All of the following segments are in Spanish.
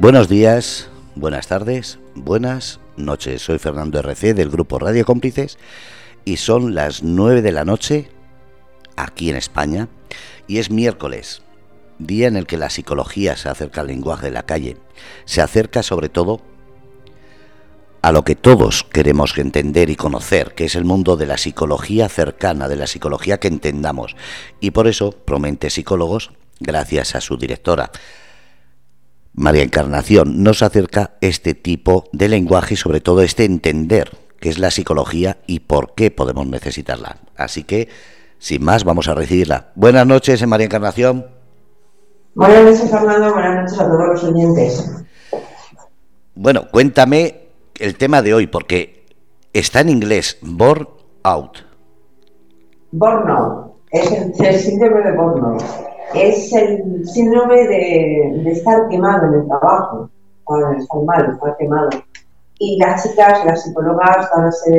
Buenos días, buenas tardes, buenas noches. Soy Fernando RC del grupo Radio Cómplices y son las 9 de la noche aquí en España y es miércoles, día en el que la psicología se acerca al lenguaje de la calle. Se acerca sobre todo a lo que todos queremos entender y conocer, que es el mundo de la psicología cercana, de la psicología que entendamos. Y por eso Promente Psicólogos, gracias a su directora, María Encarnación nos acerca este tipo de lenguaje y sobre todo este entender qué es la psicología y por qué podemos necesitarla. Así que, sin más, vamos a recibirla. Buenas noches, María Encarnación. Buenas noches, Fernando. Buenas noches a todos los oyentes. Bueno, cuéntame el tema de hoy, porque está en inglés, Born Out. Burnout. Es el, síndrome de burnout es el síndrome de, estar quemado en el trabajo, o estar mal, estar quemado. Y las chicas, las psicólogas, van a ser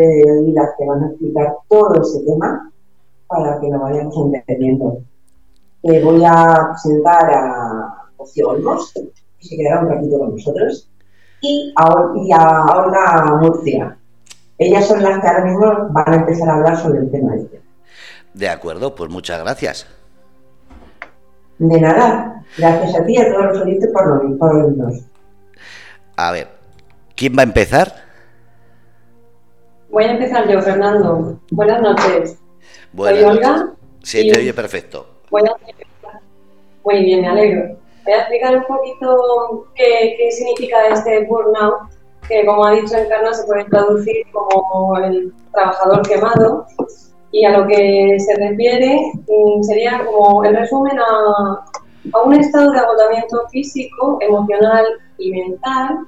las que van a explicar todo ese tema para que lo vayamos entendiendo. Eh, voy a presentar a Rocío Olmos, que se quedará un ratito con nosotros, y a, Olga Murcia. Ellas son las que ahora mismo van a empezar a hablar sobre el tema este. De acuerdo, pues muchas gracias. De nada. Gracias a ti y a todos los oyentes por, por oírnos. A ver, ¿quién va a empezar? Voy a empezar yo, Fernando. Buenas noches. Buenas ¿Soy Olga? Sí, te oye perfecto. Muy bien, me alegro. Voy a explicar un poquito qué, qué significa este burnout, que como ha dicho Encarna se puede traducir como el trabajador quemado y a lo que se refiere mm, sería como el resumen a, un estado de agotamiento físico, emocional y mental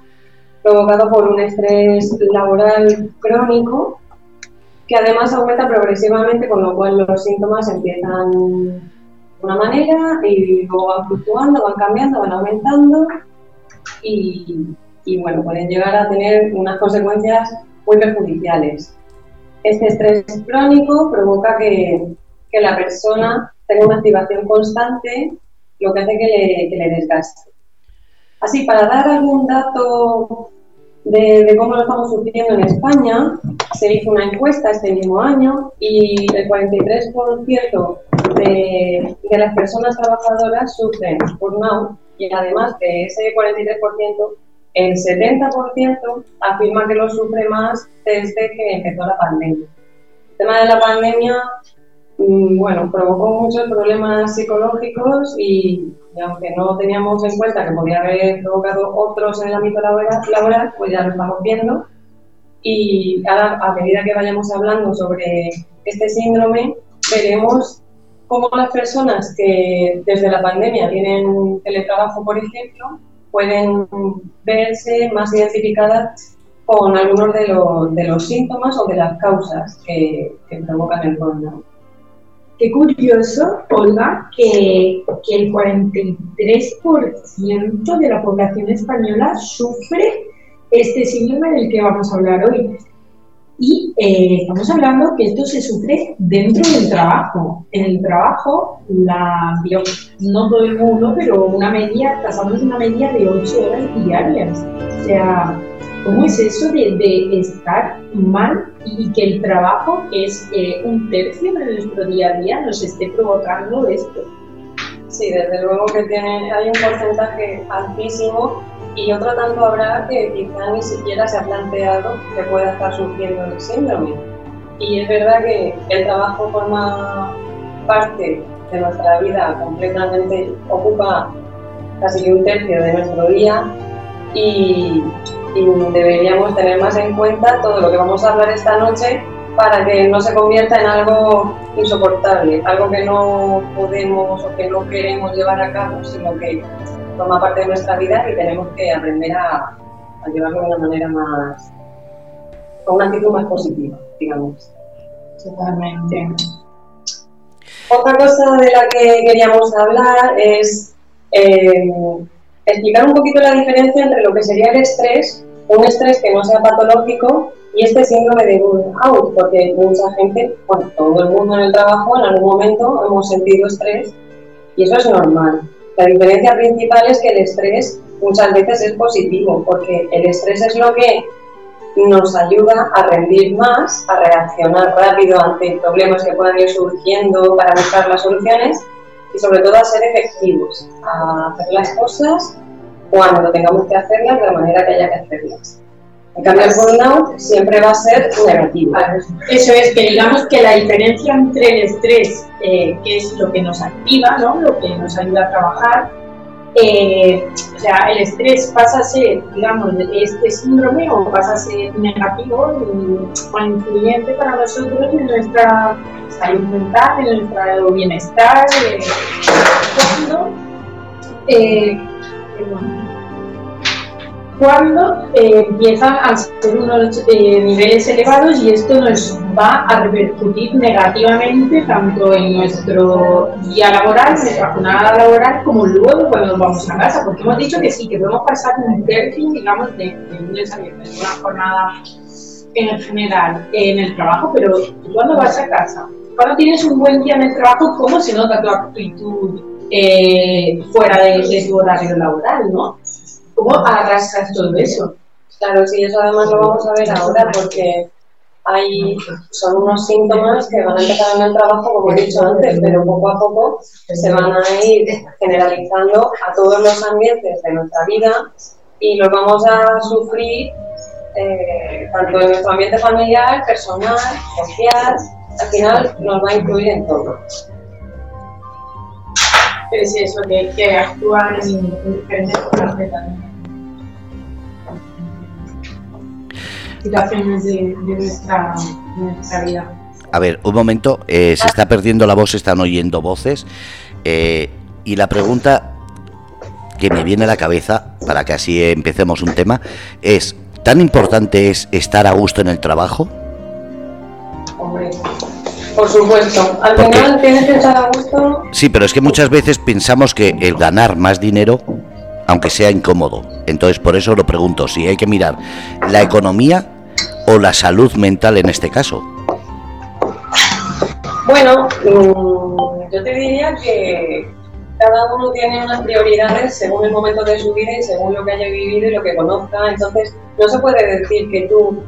provocado por un estrés laboral crónico que además aumenta progresivamente, con lo cual los síntomas empiezan de una manera y luego van fluctuando, van cambiando, van aumentando y, y bueno, pueden llegar a tener unas consecuencias muy perjudiciales. Este estrés crónico provoca que, la persona tenga una activación constante, lo que hace que le, desgaste. Así, para dar algún dato de, cómo lo estamos sufriendo en España, se hizo una encuesta este mismo año y el 43% de, de las personas trabajadoras sufren burnout y además de ese 43%, el 70% afirma que lo sufre más desde que empezó la pandemia. El tema de la pandemia, mm, bueno, provocó muchos problemas psicológicos y, aunque no teníamos en cuenta que podía haber provocado otros en el ámbito laboral, pues ya lo estamos viendo. Y a medida que vayamos hablando sobre este síndrome, veremos cómo las personas que desde la pandemia tienen teletrabajo, por ejemplo, pueden verse más identificadas con algunos de, los, de los síntomas o de las causas que, provocan el burnout. Qué curioso, Olga, que, que el 43% de la población española sufre este síndrome del que vamos a hablar hoy. Y eh, estamos hablando que esto se sufre dentro del trabajo. En el trabajo, la, no todo el mundo, pero una media, pasamos una media de 8 horas diarias. O sea, ¿cómo es eso de, estar mal y que el trabajo, que es eh, un tercio de nuestro día a día, nos esté provocando esto? Sí, desde luego que tiene, hay un porcentaje altísimo y otro tanto habrá que quizá ni siquiera se ha planteado que pueda estar sufriendo el síndrome. Y es verdad que el trabajo forma parte de nuestra vida completamente, ocupa casi un tercio de nuestro día y, deberíamos tener más en cuenta todo lo que vamos a hablar esta noche para que no se convierta en algo insoportable, algo que no podemos o que no queremos llevar a cabo, sino que forma parte de nuestra vida y tenemos que aprender a, llevarlo de una manera más, con una actitud más positiva, digamos. Totalmente. Otra cosa de la que queríamos hablar es eh, explicar un poquito la diferencia entre lo que sería el estrés, un estrés que no sea patológico, y este síndrome de burnout, porque mucha gente, bueno, todo el mundo en el trabajo en algún momento hemos sentido estrés y eso es normal. La diferencia principal es que el estrés muchas veces es positivo, porque el estrés es lo que nos ayuda a rendir más, a reaccionar rápido ante problemas que puedan ir surgiendo para buscar las soluciones y sobre todo a ser efectivos, a hacer las cosas cuando tengamos que hacerlas de la manera que haya que hacerlas. En cambio, el burnout siempre va a ser negativo. Eso es, que digamos que la diferencia entre el estrés, eh, que es lo que nos activa, ¿no? lo que nos ayuda a trabajar, eh, o sea, el estrés pasa a ser, digamos, este síndrome o pasa a ser negativo o influyente para nosotros en nuestra salud mental, en nuestro bienestar, eh, cuando, eh, cuando eh, empiezan a ser unos eh, niveles elevados y esto nos va a repercutir negativamente tanto en nuestro día laboral, nuestra jornada laboral, como luego cuando nos vamos a casa, porque hemos dicho que sí, que podemos pasar un tercio, digamos, de, de lunes a una jornada en general en el trabajo, pero cuando vas a casa, cuando tienes un buen día en el trabajo, ¿cómo se nota tu actitud eh, fuera de tu horario laboral, no? ¿Cómo arrastras todo eso? Claro, sí, eso además lo vamos a ver ahora porque hay, son unos síntomas que van a empezar en el trabajo, como he dicho antes, pero poco a poco se van a ir generalizando a todos los ambientes de nuestra vida y los vamos a sufrir eh, tanto en nuestro ambiente familiar, personal, social, al final nos va a incluir en todo. Es eso, que, que actúan en, diferentes formas de situaciones de, de, nuestra, de nuestra vida. A ver, un momento, eh, se está perdiendo la voz, se están oyendo voces. eh, y la pregunta que me viene a la cabeza, para que así empecemos un tema, es, ¿tan importante es estar a gusto en el trabajo? Hombre, por supuesto. Al Porque- final tienes que estar a gusto. Sí, pero es que muchas veces pensamos que el ganar más dinero, aunque sea incómodo, entonces por eso lo pregunto, si hay que mirar la economía o la salud mental en este caso. Bueno, mm, yo te diría que cada uno tiene unas prioridades según el momento de su vida y según lo que haya vivido y lo que conozca. Entonces, no se puede decir que tú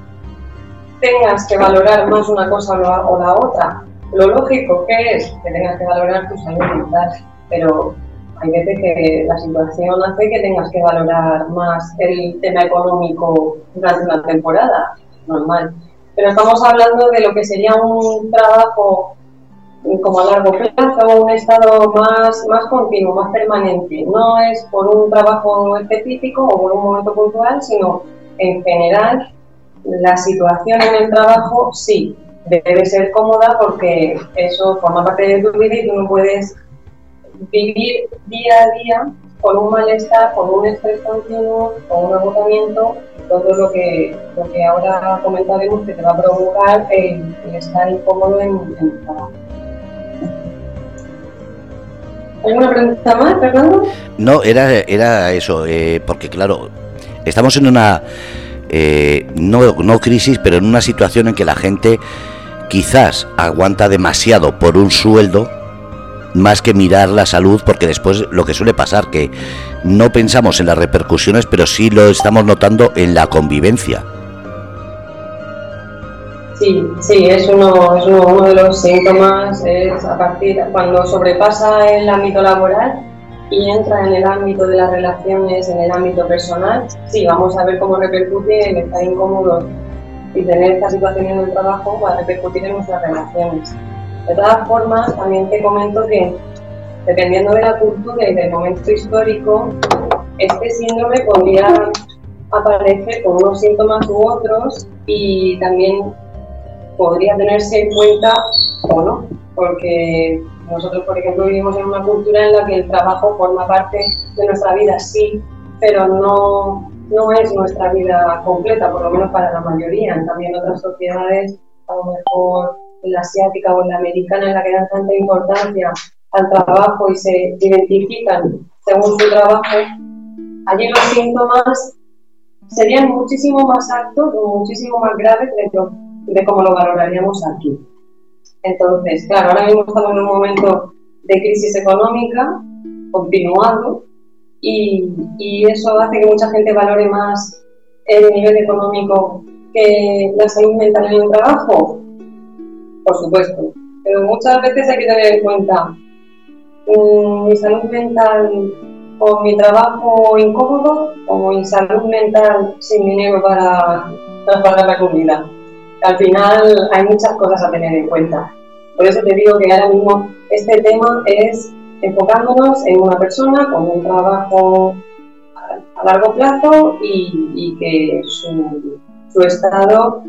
tengas que valorar más una cosa o la, otra. Lo lógico que es que tengas que valorar tu salud mental, pero hay veces que la situación hace que tengas que valorar más el tema económico durante una temporada, normal. Pero estamos hablando de lo que sería un trabajo como a largo plazo, un estado más, más continuo, más permanente. No es por un trabajo específico o por un momento puntual, sino en general la situación en el trabajo sí debe ser cómoda porque eso forma parte de tu vida y tú no puedes vivir día a día con un malestar, con un estrés continuo, con un agotamiento, todo lo que, lo que ahora comentaremos que te va a provocar el, estar incómodo en, en el trabajo. ¿Alguna pregunta más, Fernando? No, era, era eso, eh, porque claro, estamos en una, eh, no, no crisis, pero en una situación en que la gente quizás aguanta demasiado por un sueldo más que mirar la salud, porque después lo que suele pasar, que no pensamos en las repercusiones, pero sí lo estamos notando en la convivencia. Sí, sí, es uno, es uno, de los síntomas, es a partir cuando sobrepasa el ámbito laboral y entra en el ámbito de las relaciones, en el ámbito personal, sí, vamos a ver cómo repercute el estar incómodo y tener esta situación en el trabajo va a repercutir en nuestras relaciones. De todas formas, también te comento que dependiendo de la cultura y del momento histórico, este síndrome podría aparecer con unos síntomas u otros y también podría tenerse en cuenta o no, porque nosotros, por ejemplo, vivimos en una cultura en la que el trabajo forma parte de nuestra vida, sí, pero no, no es nuestra vida completa, por lo menos para la mayoría. También otras sociedades, a lo mejor en la asiática o en la americana, en la que dan tanta importancia al trabajo y se identifican según su trabajo, allí los síntomas serían muchísimo más altos muchísimo más graves de, lo, de cómo lo valoraríamos aquí. Entonces, claro, ahora mismo estamos en un momento de crisis económica continuado y, eso hace que mucha gente valore más el nivel económico que la salud mental en un trabajo. Por supuesto, pero muchas veces hay que tener en cuenta mm, mi salud mental o mi trabajo incómodo o mi salud mental sin dinero para, para la comida. Al final hay muchas cosas a tener en cuenta. Por eso te digo que ahora mismo este tema es enfocándonos en una persona con un trabajo a largo plazo y, que su, su estado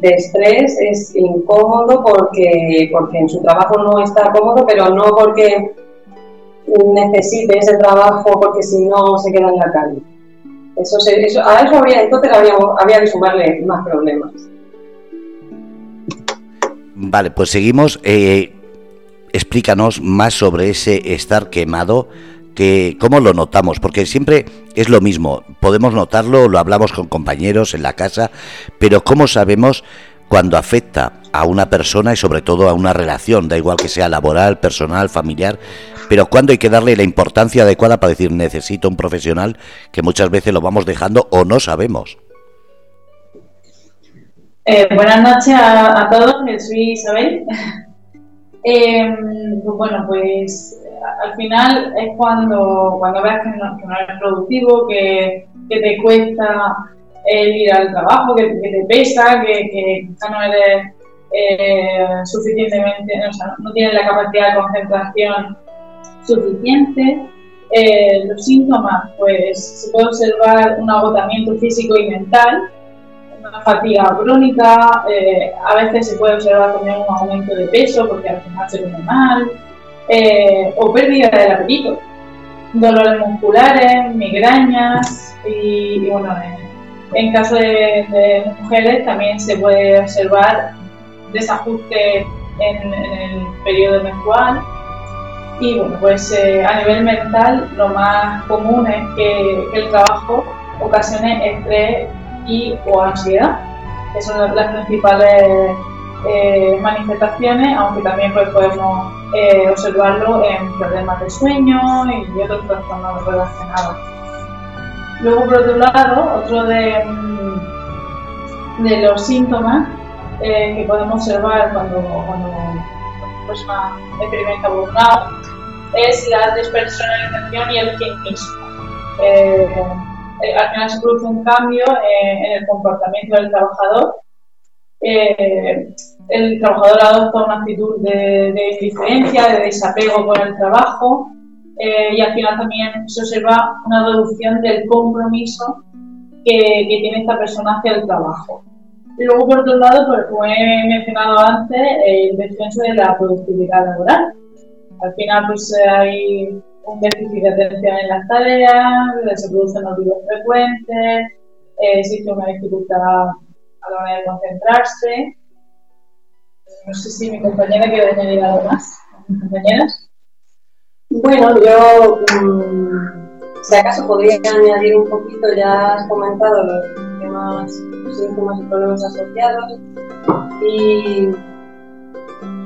de estrés es incómodo porque, porque en su trabajo no está cómodo, pero no porque necesite ese trabajo porque si no se queda en la calle. Eso, eso a eso habría, entonces habría, habría que sumarle más problemas. Vale, pues seguimos. Eh, explícanos más sobre ese estar quemado que cómo lo notamos, porque siempre es lo mismo, podemos notarlo, lo hablamos con compañeros en la casa, pero ¿cómo sabemos cuando afecta a una persona y sobre todo a una relación, da igual que sea laboral, personal, familiar, pero cuando hay que darle la importancia adecuada para decir necesito un profesional, que muchas veces lo vamos dejando o no sabemos? Eh, buenas noches a, todos, soy Isabel. Em, pues bueno, pues al final es cuando, cuando ves que no, eres productivo, que, te cuesta el ir al trabajo, que, te pesa, que, que no eres eh, suficientemente, o sea, no tienes la capacidad de concentración suficiente. Eh, los síntomas, pues se puede observar un agotamiento físico y mental, una fatiga crónica, eh, a veces se puede observar también un aumento de peso porque al final se come mal, eh, o pérdida del apetito, dolores musculares, migrañas y, bueno, en, caso de, mujeres también se puede observar desajuste en, el periodo menstrual y bueno, pues eh, a nivel mental lo más común es que, el trabajo ocasione estrés y o ansiedad, que son las principales eh, manifestaciones, aunque también pues, podemos eh, observarlo en problemas de sueño y otros trastornos relacionados. Luego, por otro lado, otro de, mm, los síntomas eh, que podemos observar cuando, una persona experimenta burnout es la despersonalización y el cinismo. al final se produce un cambio en el comportamiento del trabajador eh, el trabajador adopta una actitud de, de indiferencia, de desapego con el trabajo eh, y al final también se observa una reducción del compromiso que, tiene esta persona hacia el trabajo. Luego, por otro lado, pues, como he mencionado antes, el descenso de la productividad laboral. Al final, pues hay déficit de atención en las tareas, se producen motivos frecuentes, eh, existe una dificultad a la hora de concentrarse. No sé si mi compañera quiere añadir algo más. ¿Mis compañeras? Bueno, yo, mm, si acaso podría añadir un poquito, ya has comentado los temas, síntomas y problemas asociados. Y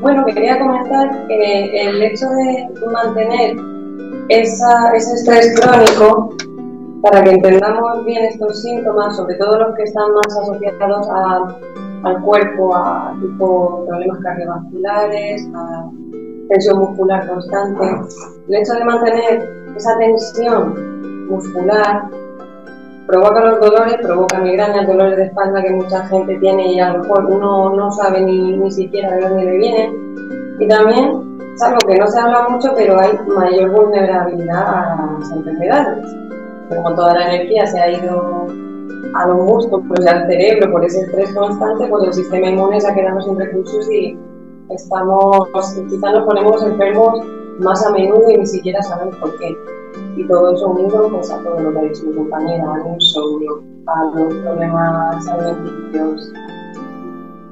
bueno, quería comentar que el hecho de mantener esa, ese estrés crónico para que entendamos bien estos síntomas, sobre todo los que están más asociados al cuerpo, a tipo problemas cardiovasculares, a tensión muscular constante, el hecho de mantener esa tensión muscular provoca los dolores, provoca migrañas, dolores de espalda que mucha gente tiene y a lo mejor uno no sabe ni, ni siquiera de dónde le vienen. Y también es algo que no se habla mucho, pero hay mayor vulnerabilidad a las enfermedades como toda la energía se ha ido a los músculos pues, al cerebro por ese estrés constante, pues el sistema inmune se ha quedado sin recursos y estamos, quizás nos ponemos enfermos más a menudo y ni siquiera sabemos por qué. Y todo eso unido pues, a todo lo que ha dicho mi compañera, al insomnio, a los problemas alimenticios.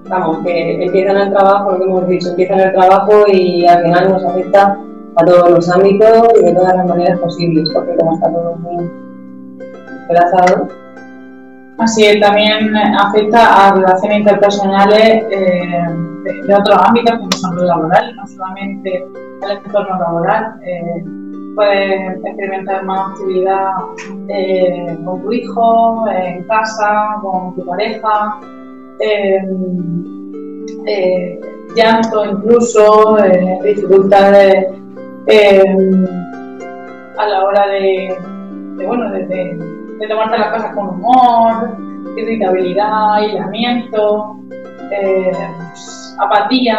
Vamos, que empiezan el trabajo, lo que hemos dicho, empiezan el trabajo y al final nos afecta a todos los ámbitos y de todas las maneras posibles, porque como está todo muy Así también afecta a relaciones interpersonales eh, de, otros ámbitos como son los no solamente el entorno laboral. Eh, puedes experimentar más actividad eh, con tu hijo, en casa, con tu pareja, eh, llanto incluso, dificultades a la hora de, bueno, de, tomarte las cosas con humor, irritabilidad, aislamiento, apatía.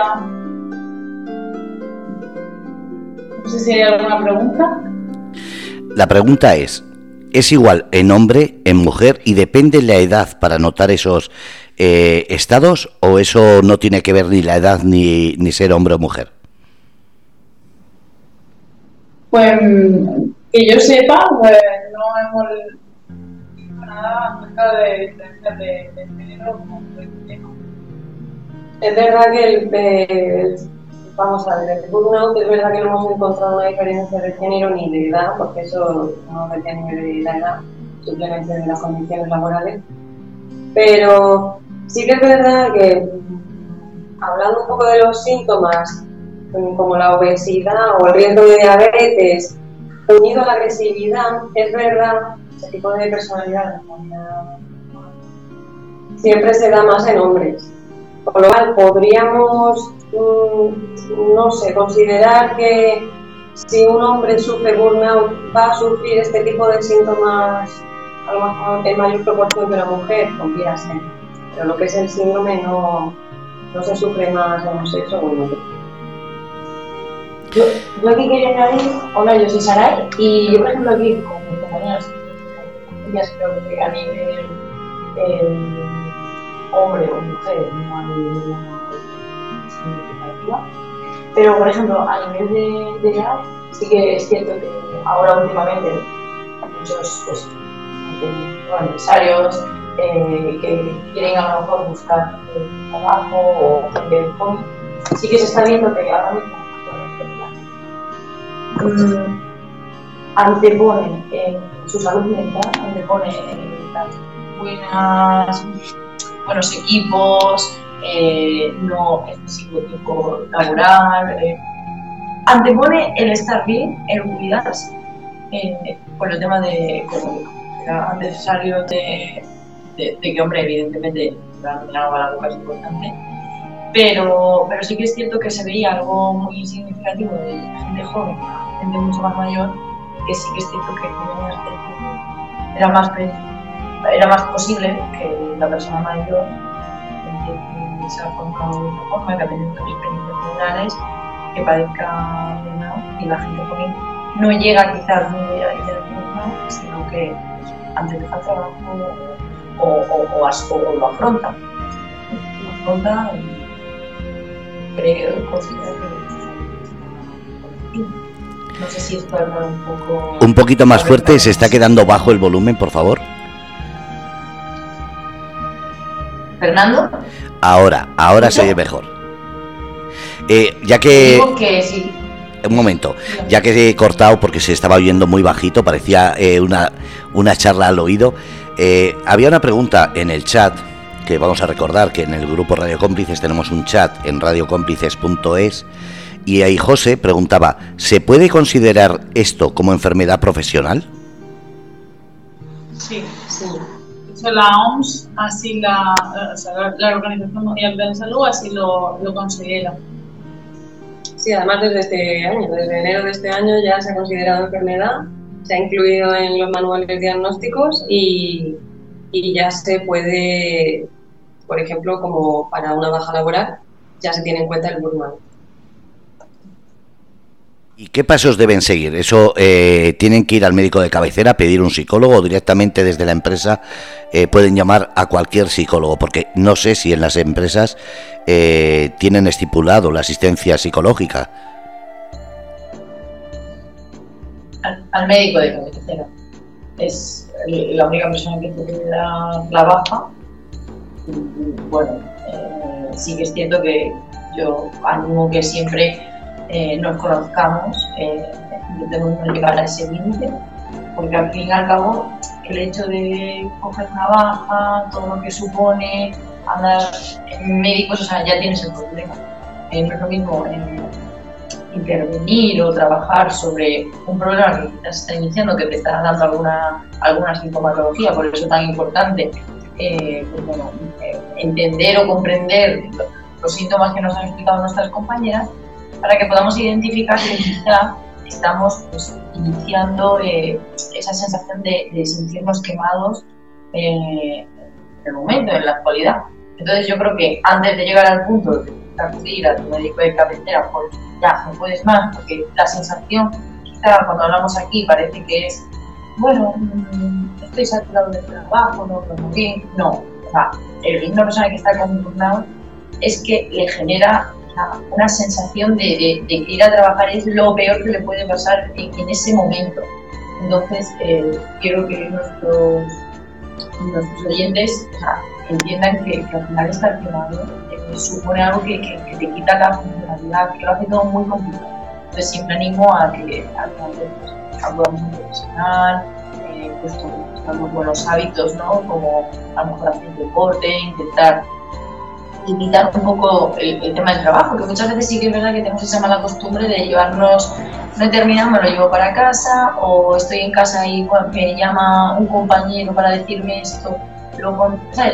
No sé si hay alguna pregunta. La pregunta es, ¿es igual en hombre, en mujer y depende la edad para notar esos eh, estados o eso no tiene que ver ni la edad ni, ni ser hombre o mujer? Pues que yo sepa, pues, no hemos nada acerca de diferencias de, de género Es verdad que el, vamos a ver, el burnout es verdad que no hemos encontrado una diferencia de género ni de edad, porque eso no depende de la edad, simplemente de las condiciones laborales. Pero sí que es verdad que hablando un poco de los síntomas, como la obesidad o el riesgo de diabetes, unido a la agresividad, es verdad, ese tipo de personalidad siempre se da más en hombres. Con lo cual podríamos, mm, no sé, considerar que si un hombre sufre burnout va a sufrir este tipo de síntomas a lo mejor en mayor proporción que una mujer, podría ser. Pero lo que es el síndrome no, no se sufre más en un sexo o en otro. Yo, aquí quería añadir, hola, yo soy Saray, y yo por ejemplo aquí con mis compañeras, creo que a nivel eh, hombre o mujer no hay ninguna significativa, pero por ejemplo a nivel de, edad sí que es cierto que ahora últimamente muchos pues, eh, que quieren a lo mejor buscar trabajo o gente joven, sí que se está viendo que ahora mismo mm, anteponen en su salud mental, anteponen las buenas, buenos equipos, eh, no excesivo tiempo laboral, eh, antepone el estar bien, el cuidarse, eh, por el tema de económico. Era necesario de, de, que, hombre, evidentemente, la la boca es importante, pero, pero sí que es cierto que se veía algo muy significativo de gente joven gente mucho más mayor, que sí que es cierto que era más, era más posible que la persona mayor se ha formado de una forma, que ha tenido experiencias laborales, que padezca de y la gente joven no llega quizás muy a burnout, sino que antes de trabajo o, o, o, lo afronta. Lo afronta y creo, considera que no sé si esto habla un poco. Un poquito más fuerte, se está quedando bajo el volumen, por favor. ¿Fernando? Ahora, ahora se oye mejor. Eh, ya que. sí. Un momento, ya que he cortado porque se estaba oyendo muy bajito, parecía eh, una, una charla al oído. Eh, había una pregunta en el chat que vamos a recordar que en el grupo Radio Cómplices tenemos un chat en radiocómplices.es y ahí José preguntaba, ¿se puede considerar esto como enfermedad profesional? Sí, sí. la OMS, así la, la, Organización Mundial de la Salud, así lo, lo considera. Sí, además desde este año, desde enero de este año ya se ha considerado enfermedad, se ha incluido en los manuales diagnósticos y, ya se puede, por ejemplo, como para una baja laboral, ya se tiene en cuenta el burnout. ¿Y qué pasos deben seguir? ¿Eso eh, tienen que ir al médico de cabecera, pedir un psicólogo o directamente desde la empresa eh, pueden llamar a cualquier psicólogo? Porque no sé si en las empresas eh, tienen estipulado la asistencia psicológica. Al, médico de cabecera. Es la única persona que puede dar la baja. Bueno, sí que es cierto que yo animo que siempre eh, nos conozcamos, eh, debemos llegar a ese límite, porque al fin y al cabo el hecho de coger una baja, todo lo que supone, andar en médicos, o sea, ya tienes el problema. Eh, no es intervenir o trabajar sobre un problema que está iniciando, que te está dando alguna, alguna sintomatología, por eso es tan importante eh, pues eh, entender o comprender los síntomas que nos han explicado nuestras compañeras, para que podamos identificar que quizá estamos pues, iniciando eh, esa sensación de, de sentirnos quemados en el momento, en la actualidad. Entonces yo creo que antes de llegar al punto de acudir a tu médico de cabecera, pues ya no puedes más, porque la sensación, quizá cuando hablamos aquí parece que es, bueno, mm, estoy saturado del trabajo, no bien. No, o sea, el, una persona que está con un burnout es que le genera una sensación de, que ir a trabajar es lo peor que le puede pasar en, ese momento. Entonces, eh, quiero que nuestros, nuestros oyentes entiendan que, al final estar quemado eh, supone algo que, que, te quita la funcionalidad, que lo hace todo muy complicado. Entonces siempre animo a que a un profesional, eh, pues buenos hábitos, ¿no? como a lo mejor hacer deporte, intentar limitar un poco el, tema del trabajo, que muchas veces sí que es verdad que tenemos esa mala costumbre de llevarnos, no he terminado, me lo llevo para casa, o estoy en casa y me llama un compañero para decirme esto,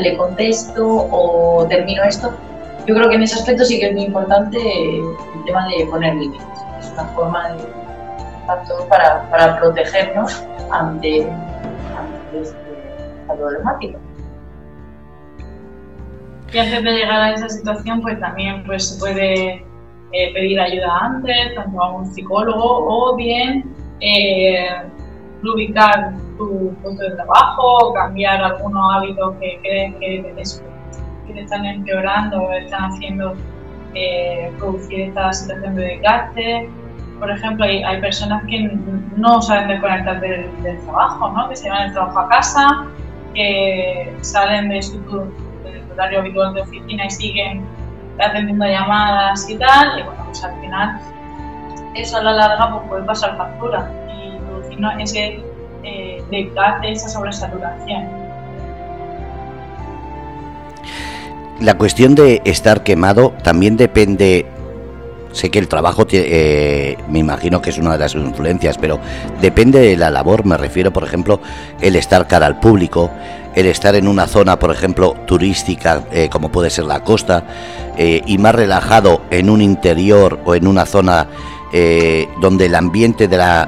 le contesto o termino esto. Yo creo que en ese aspecto sí que es muy importante el tema de poner límites. Es una forma de, tanto para, para protegernos ante, ante este problemático. Y antes de llegar a esa situación, pues también pues, se puede eh, pedir ayuda antes, tanto a un psicólogo, o bien eh, ubicar tu puesto de trabajo, cambiar algunos hábitos que crees que, te están empeorando están haciendo eh, producir esta situación de desgaste. Por ejemplo, hay, hay, personas que no saben desconectar del, del trabajo, ¿no? que se van del trabajo a casa, que salen de su horario habitual de oficina y siguen atendiendo llamadas y tal, y bueno, pues al final eso a la larga pues, puede pasar factura ese eh, desgaste, esa sobresaturación. La cuestión de estar quemado también depende sé que el trabajo eh, me imagino que es una de las influencias, pero depende de la labor, me refiero, por ejemplo, el estar cara al público, el estar en una zona, por ejemplo, turística, eh, como puede ser la costa, eh, y más relajado en un interior o en una zona donde el ambiente de la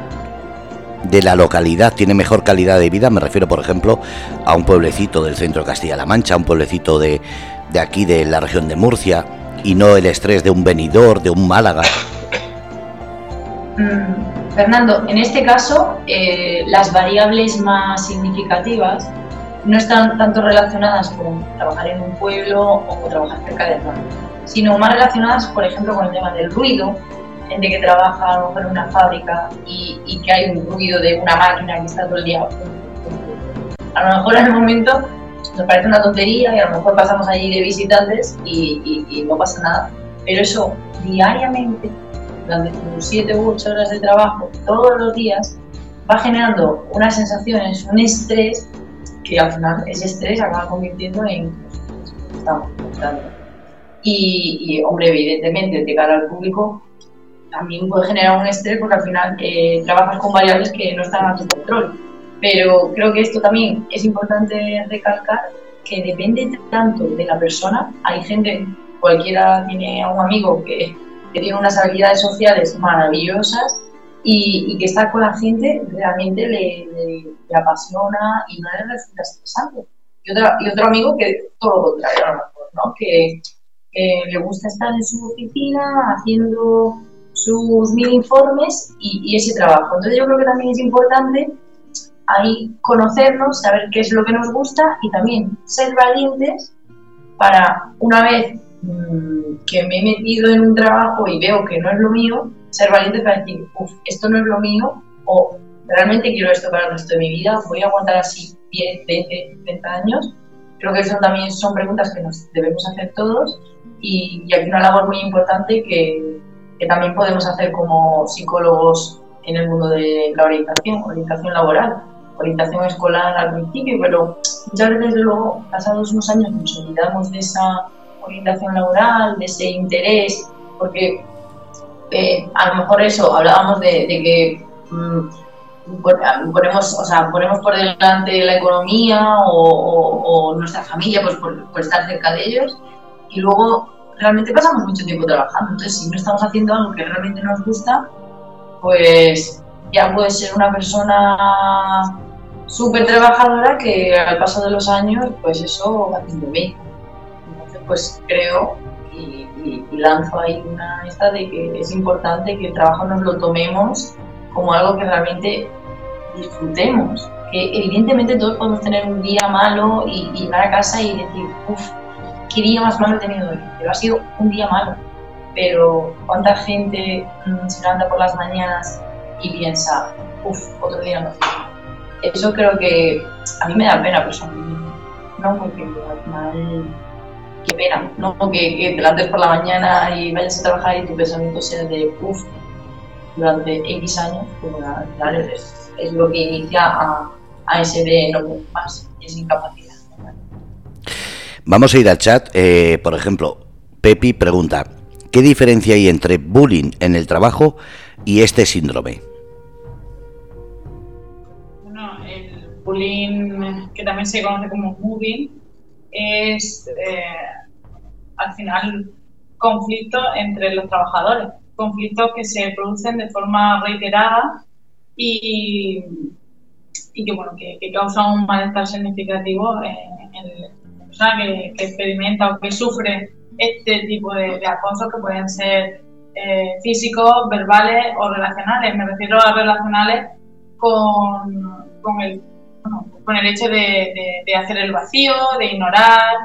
de la localidad tiene mejor calidad de vida. Me refiero, por ejemplo, a un pueblecito del centro de Castilla-La Mancha, un pueblecito de, de aquí de la región de Murcia, y no el estrés de un venidor, de un Málaga. Mm, Fernando, en este caso, eh, las variables más significativas no están tanto relacionadas con trabajar en un pueblo o con trabajar cerca del mar, sino más relacionadas, por ejemplo, con el tema del ruido, gente que trabaja a lo mejor en una fábrica y, que hay un ruido de una máquina que está todo el día. A lo mejor en el momento nos parece una tontería y a lo mejor pasamos allí de visitantes y, no pasa nada. Pero eso diariamente, durante tus 7 u 8 horas de trabajo, todos los días, va generando unas sensaciones, un estrés que al final ese estrés acaba convirtiendo en estamos y, y, hombre, evidentemente, de cara al público, también puede generar un estrés porque al final eh, trabajas con variables que no están a tu control. Pero creo que esto también es importante recalcar que depende tanto de la persona. Hay gente, cualquiera tiene a un amigo que, que tiene unas habilidades sociales maravillosas y, que estar con la gente realmente le, le, apasiona y no le resulta estresante. Y, y otro amigo que todo lo contrario, a lo mejor, ¿no? que, que le gusta estar en su oficina haciendo sus mil informes y, ese trabajo. Entonces yo creo que también es importante ahí conocernos, saber qué es lo que nos gusta y también ser valientes para una vez mm, que me he metido en un trabajo y veo que no es lo mío, ser valiente para decir, uff, esto no es lo mío o realmente quiero esto para el resto de mi vida, voy a aguantar así 10, 20, 30 años. Creo que eso también son preguntas que nos debemos hacer todos y, y aquí una labor muy importante que, que también podemos hacer como psicólogos en el mundo de la orientación, orientación laboral, orientación escolar al principio, pero muchas veces luego, pasados unos años, nos olvidamos de esa orientación laboral, de ese interés, porque eh, a lo mejor eso, hablábamos de, que mm, ponemos, o sea, ponemos por delante la economía o, nuestra familia pues por, estar cerca de ellos y luego realmente pasamos mucho tiempo trabajando. Entonces, si no estamos haciendo algo que realmente nos gusta, pues ya puede ser una persona súper trabajadora que al paso de los años, pues eso va haciendo bien. Entonces, pues creo y, lanzo ahí una esta de que es importante que el trabajo nos lo tomemos como algo que realmente disfrutemos. Que evidentemente todos podemos tener un día malo y, llegar a casa y decir, uff, qué día más malo he tenido hoy. Pero ha sido un día malo. Pero cuánta gente mm, se levanta por las mañanas y piensa, uff, otro día no. Eso creo que a mí me da pena personalmente. No, porque al final, qué pena, no que, que te levantes por la mañana y vayas a trabajar y tu pensamiento sea de uff, durante X años, pues es, lo que inicia a, a ese de no más, es incapacidad. Vamos a ir al chat. Eh, por ejemplo, Pepi pregunta, ¿qué diferencia hay entre bullying en el trabajo y este síndrome? Bueno, el bullying, que también se conoce como moving, es eh, al final conflicto entre los trabajadores, conflictos que se producen de forma reiterada y, que, bueno, que, causan un malestar significativo en, en la persona que, experimenta o que sufre este tipo de, de acosos que pueden ser eh, físicos, verbales o relacionales. Me refiero a relacionales con, con, el, con el hecho de, de, hacer el vacío, de ignorar,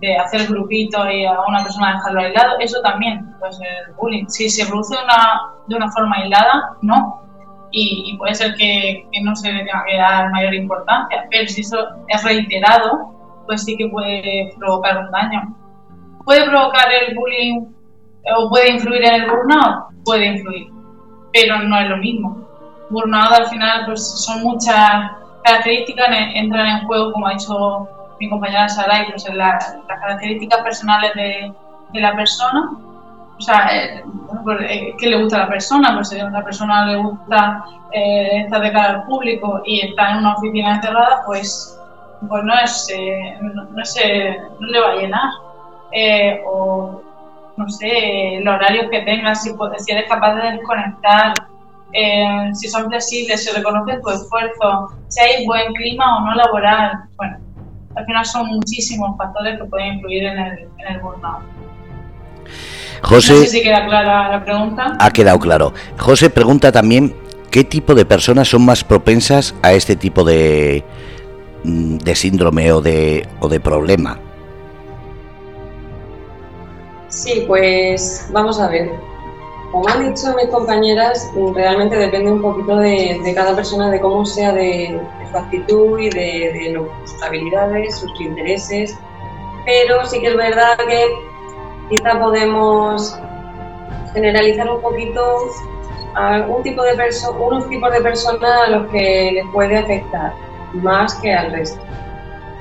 de hacer grupitos y a una persona dejarlo aislado. Eso también puede ser bullying. Si se produce una, de una forma aislada, no. Y, puede ser que, que, no se le tenga que dar mayor importancia, pero si eso es reiterado, pues sí que puede provocar un daño. Puede provocar el bullying ¿O puede influir en el burnout? Puede influir, pero no es lo mismo. Burnout al final pues son muchas características, entran en juego, como ha dicho mi compañera Saray, pues en las características personales de, de, la persona. O sea, eh, pues, eh, ¿qué le gusta a la persona? Pues si a una persona le gusta eh, estar de cara al público y está en una oficina encerrada, pues, pues no, es, no, no, no le va a llenar. o no sé, los horarios que tengas, si, si eres capaz de desconectar, eh, si son flexibles, si reconoces tu esfuerzo, si hay buen clima o no laboral. Bueno, al final son muchísimos factores que pueden influir en el, en el burnout. José, no sé si queda clara la pregunta. Ha quedado claro. José pregunta también qué tipo de personas son más propensas a este tipo de, de síndrome o de, o de problema. Sí, pues vamos a ver. Como han dicho mis compañeras, realmente depende un poquito de, cada persona, de cómo sea de, su actitud y de, sus habilidades, sus intereses. Pero sí que es verdad que quizá podemos generalizar un poquito a tipo de unos tipos de personas a los que les puede afectar más que al resto.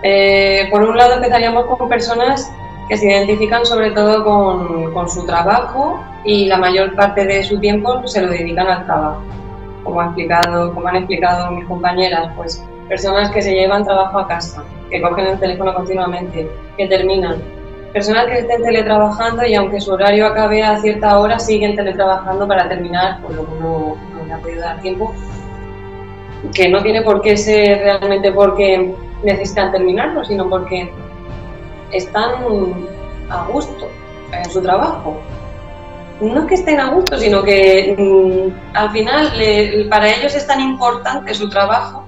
Eh, por un lado empezaríamos con personas que se identifican sobre todo con, con, su trabajo y la mayor parte de su tiempo se lo dedican al trabajo. Como, ha explicado, como han explicado mis compañeras, pues personas que se llevan trabajo a casa, que cogen el teléfono continuamente, que terminan. Personas que estén teletrabajando y aunque su horario acabe a cierta hora, siguen teletrabajando para terminar, por lo que no, no le ha podido dar tiempo. Que no tiene por qué ser realmente porque necesitan terminarlo, sino porque están a gusto en su trabajo. No que estén a gusto, sino que mm, al final para ellos es tan importante su trabajo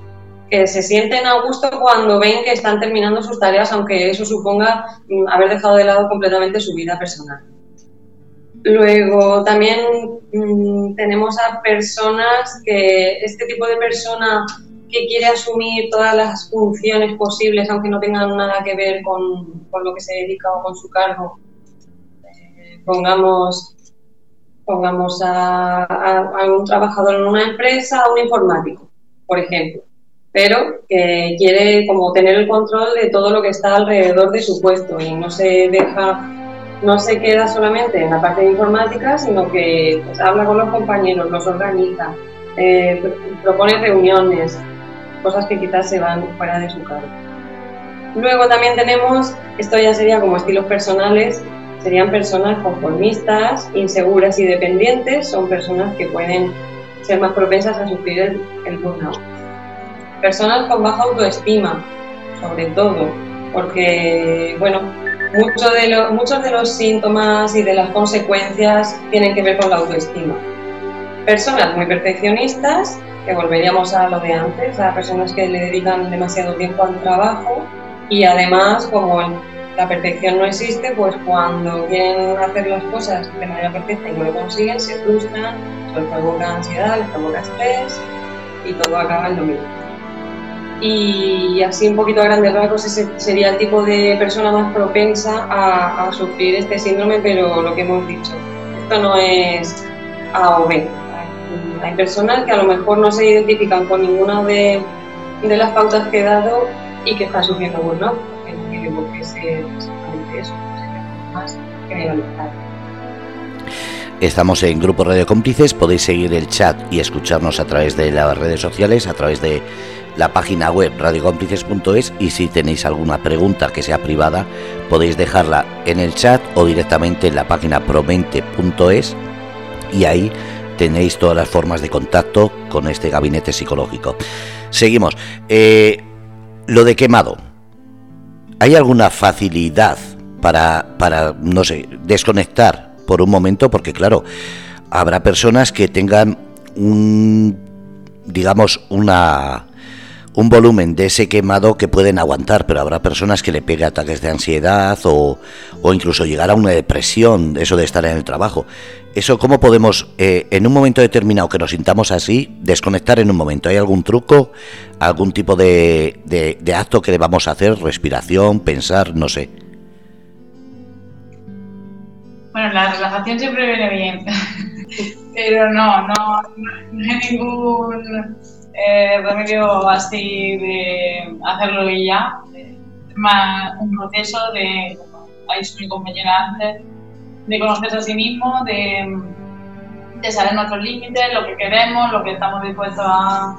que se sienten a gusto cuando ven que están terminando sus tareas, aunque eso suponga mm, haber dejado de lado completamente su vida personal. Luego también mm, tenemos a personas que este tipo de persona que quiere asumir todas las funciones posibles, aunque no tengan nada que ver con, con lo que se dedica o con su cargo. Eh, pongamos pongamos a, a, un trabajador en una empresa, a un informático, por ejemplo, pero que quiere como tener el control de todo lo que está alrededor de su puesto y no se deja no se queda solamente en la parte de informática, sino que pues, habla con los compañeros, los organiza, eh, propone reuniones, cosas que quizás se van fuera de su cargo. Luego también tenemos, esto ya sería como estilos personales, serían personas conformistas, inseguras y dependientes, son personas que pueden ser más propensas a sufrir el, el burnout. Personas con baja autoestima, sobre todo, porque, bueno, mucho de muchos de los síntomas y de las consecuencias tienen que ver con la autoestima. Personas muy perfeccionistas, que volveríamos a lo de antes, a personas que le dedican demasiado tiempo al trabajo y además como la perfección no existe, pues cuando quieren hacer las cosas de manera perfecta y no lo consiguen, se frustran, les provoca ansiedad, les provoca estrés y todo acaba en lo mismo y así un poquito a grandes rasgos ese sería el tipo de persona más propensa a, sufrir este síndrome, pero lo que hemos dicho, esto no es A o B. Hay personas que a lo mejor no se identifican con ninguna de, de las pautas que he dado y que están sufriendo burnout, porque no tiene por qué ser exactamente eso, más. Estamos en Grupo Radio Cómplices, podéis seguir el chat y escucharnos a través de las redes sociales, a través de la página web radiocómplices.es y si tenéis alguna pregunta que sea privada podéis dejarla en el chat o directamente en la página promente.es y ahí tenéis todas las formas de contacto con este gabinete psicológico. Seguimos. Eh, lo de quemado. ¿Hay alguna facilidad para, para, no sé, desconectar por un momento? Porque claro, habrá personas que tengan un, digamos, una un volumen de ese quemado que pueden aguantar, pero habrá personas que le pegue ataques de ansiedad o, o incluso llegar a una depresión, eso de estar en el trabajo. Eso, ¿cómo podemos, eh, en un momento determinado que nos sintamos así, desconectar en un momento? ¿Hay algún truco, algún tipo de, de, acto que debamos hacer? ¿Respiración, pensar, no sé? Bueno, la relajación siempre viene bien, pero no, no, no hay ningún eh, remedio así de hacerlo y ya. Más un proceso de, como ha dicho mi compañera antes, de conocerse a sí mismo, de, de saber nuestros límites, lo que queremos, lo que estamos dispuestos a,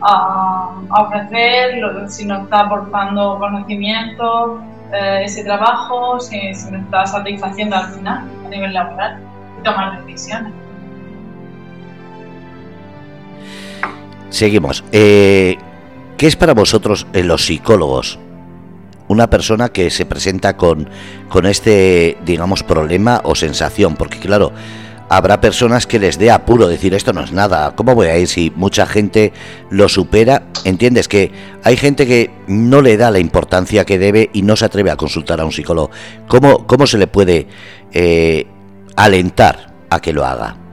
a, ofrecer, si nos está aportando conocimiento, eh, ese trabajo, si, si nos está satisfaciendo al final a nivel laboral y tomar decisiones. Seguimos. Eh, ¿Qué es para vosotros eh, los psicólogos? Una persona que se presenta con, con este, digamos, problema o sensación, porque claro, habrá personas que les dé apuro decir esto no es nada, ¿cómo voy a ir si mucha gente lo supera? ¿Entiendes? Que hay gente que no le da la importancia que debe y no se atreve a consultar a un psicólogo. ¿Cómo, cómo se le puede eh, alentar a que lo haga?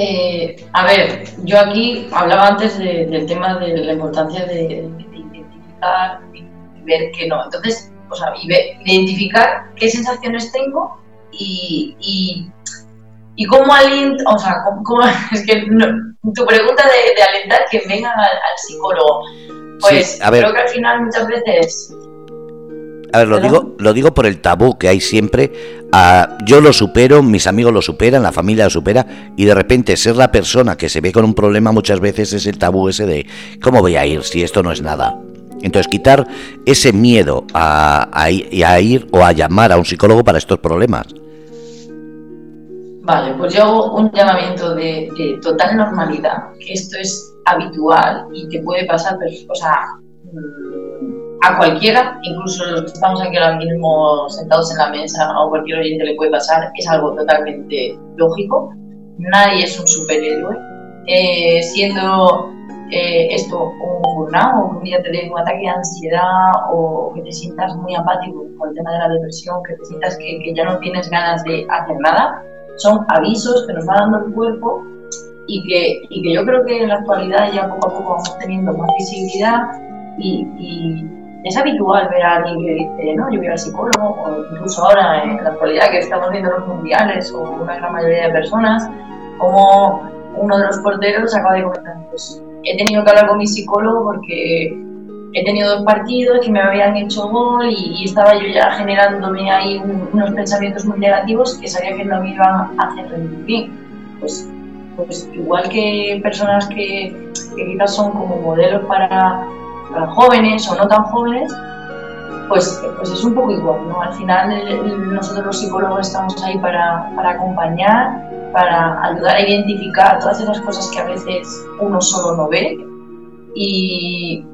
Eh, a ver, yo aquí hablaba antes del tema de la importancia de, identificar y ver que no. Entonces, o sea, identificar qué sensaciones tengo y, y, cómo aliento, o sea, cómo, es que tu pregunta de, alentar que vengan al, psicólogo, pues creo que al final muchas veces a ver, lo digo, lo digo por el tabú que hay siempre. yo lo supero, mis amigos lo superan, la familia lo supera, y de repente ser la persona que se ve con un problema muchas veces es el tabú ese de ¿cómo voy a ir si esto no es nada? Entonces quitar ese miedo a, a, ir o a llamar a un psicólogo para estos problemas. Vale, pues yo hago un llamamiento de, de total normalidad, que esto es habitual y que puede pasar, pero, o sea, a cualquiera, incluso los que estamos aquí ahora mismo sentados en la mesa o cualquier oyente le puede pasar, es algo totalmente lógico. Nadie es un superhéroe. Eh, siendo eh, esto un burnout o que te un ataque de ansiedad o que te sientas muy apático con el tema de la depresión, que te sientas que, que ya no tienes ganas de hacer nada, son avisos que nos va dando el cuerpo y que, y que yo creo que en la actualidad ya poco a poco vamos teniendo más visibilidad y, y es habitual ver a alguien que dice, no, yo voy al psicólogo, o incluso ahora en la actualidad que estamos viendo los mundiales o una gran mayoría de personas, como uno de los porteros acaba de comentar, pues he tenido que hablar con mi psicólogo porque he tenido dos partidos que me habían hecho gol y, estaba yo ya generándome ahí unos pensamientos muy negativos que sabía que no me iban a hacer rendir bien. Pues, pues igual que personas que, quizás son como modelos para, para, jóvenes o no tan jóvenes, pues, pues es un poco igual, ¿no? Al final nosotros los psicólogos estamos ahí para, para acompañar, para ayudar a identificar todas esas cosas que a veces uno solo no ve y,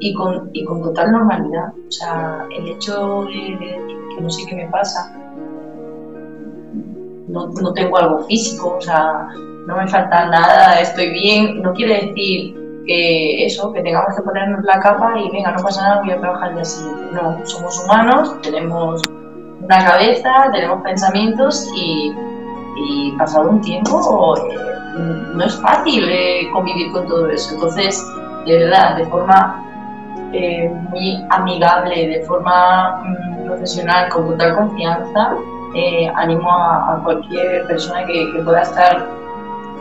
y con, y con total normalidad. O sea, el hecho de, que no sé qué me pasa, no, no, tengo algo físico, o sea, no me falta nada, estoy bien, no quiere decir que eso, que tengamos que ponernos la capa y venga, no pasa nada, voy a trabajar el día siguiente. No, somos humanos, tenemos una cabeza, tenemos pensamientos y, y pasado un tiempo eh, no es fácil eh, convivir con todo eso. Entonces, de verdad, de forma eh, muy amigable, de forma mm, profesional, con total confianza, eh, animo a, cualquier persona que, pueda estar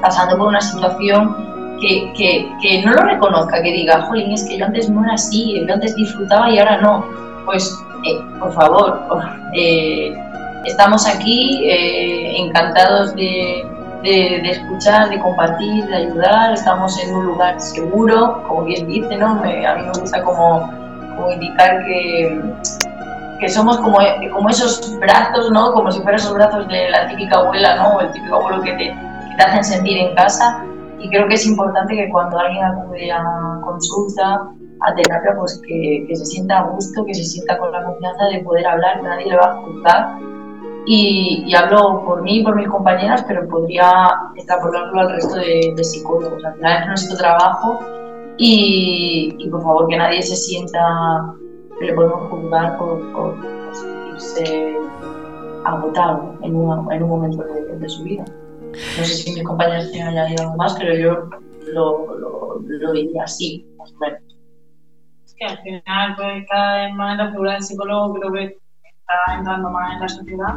pasando por una situación que, que, no lo reconozca, que diga, jolín, es que yo antes no era así, yo antes disfrutaba y ahora no. Pues, eh, por favor, estamos aquí encantados de, de, escuchar, de compartir, de ayudar. Estamos en un lugar seguro, como bien dice, ¿no? a mí me gusta como, indicar que, que somos como, como esos brazos, ¿no? Como si fueran esos brazos de la típica abuela, ¿no? O el típico abuelo que que te hacen sentir en casa. Y creo que es importante que cuando alguien acude a consulta, a terapia, pues que, se sienta a gusto, que se sienta con la confianza de poder hablar, que nadie le va a juzgar y, hablo por mí por mis compañeras, pero podría extrapolarlo al resto de, psicólogos. Al final es nuestro trabajo y, por favor que nadie se sienta que le podemos juzgar por, sentirse agotado en, en un momento de, su vida. No sé si mis compañeras tienen añadido algo más, pero yo lo, lo, diría así, más o menos. Es que al final, pues, cada vez más la figura del psicólogo creo que está entrando más en la sociedad.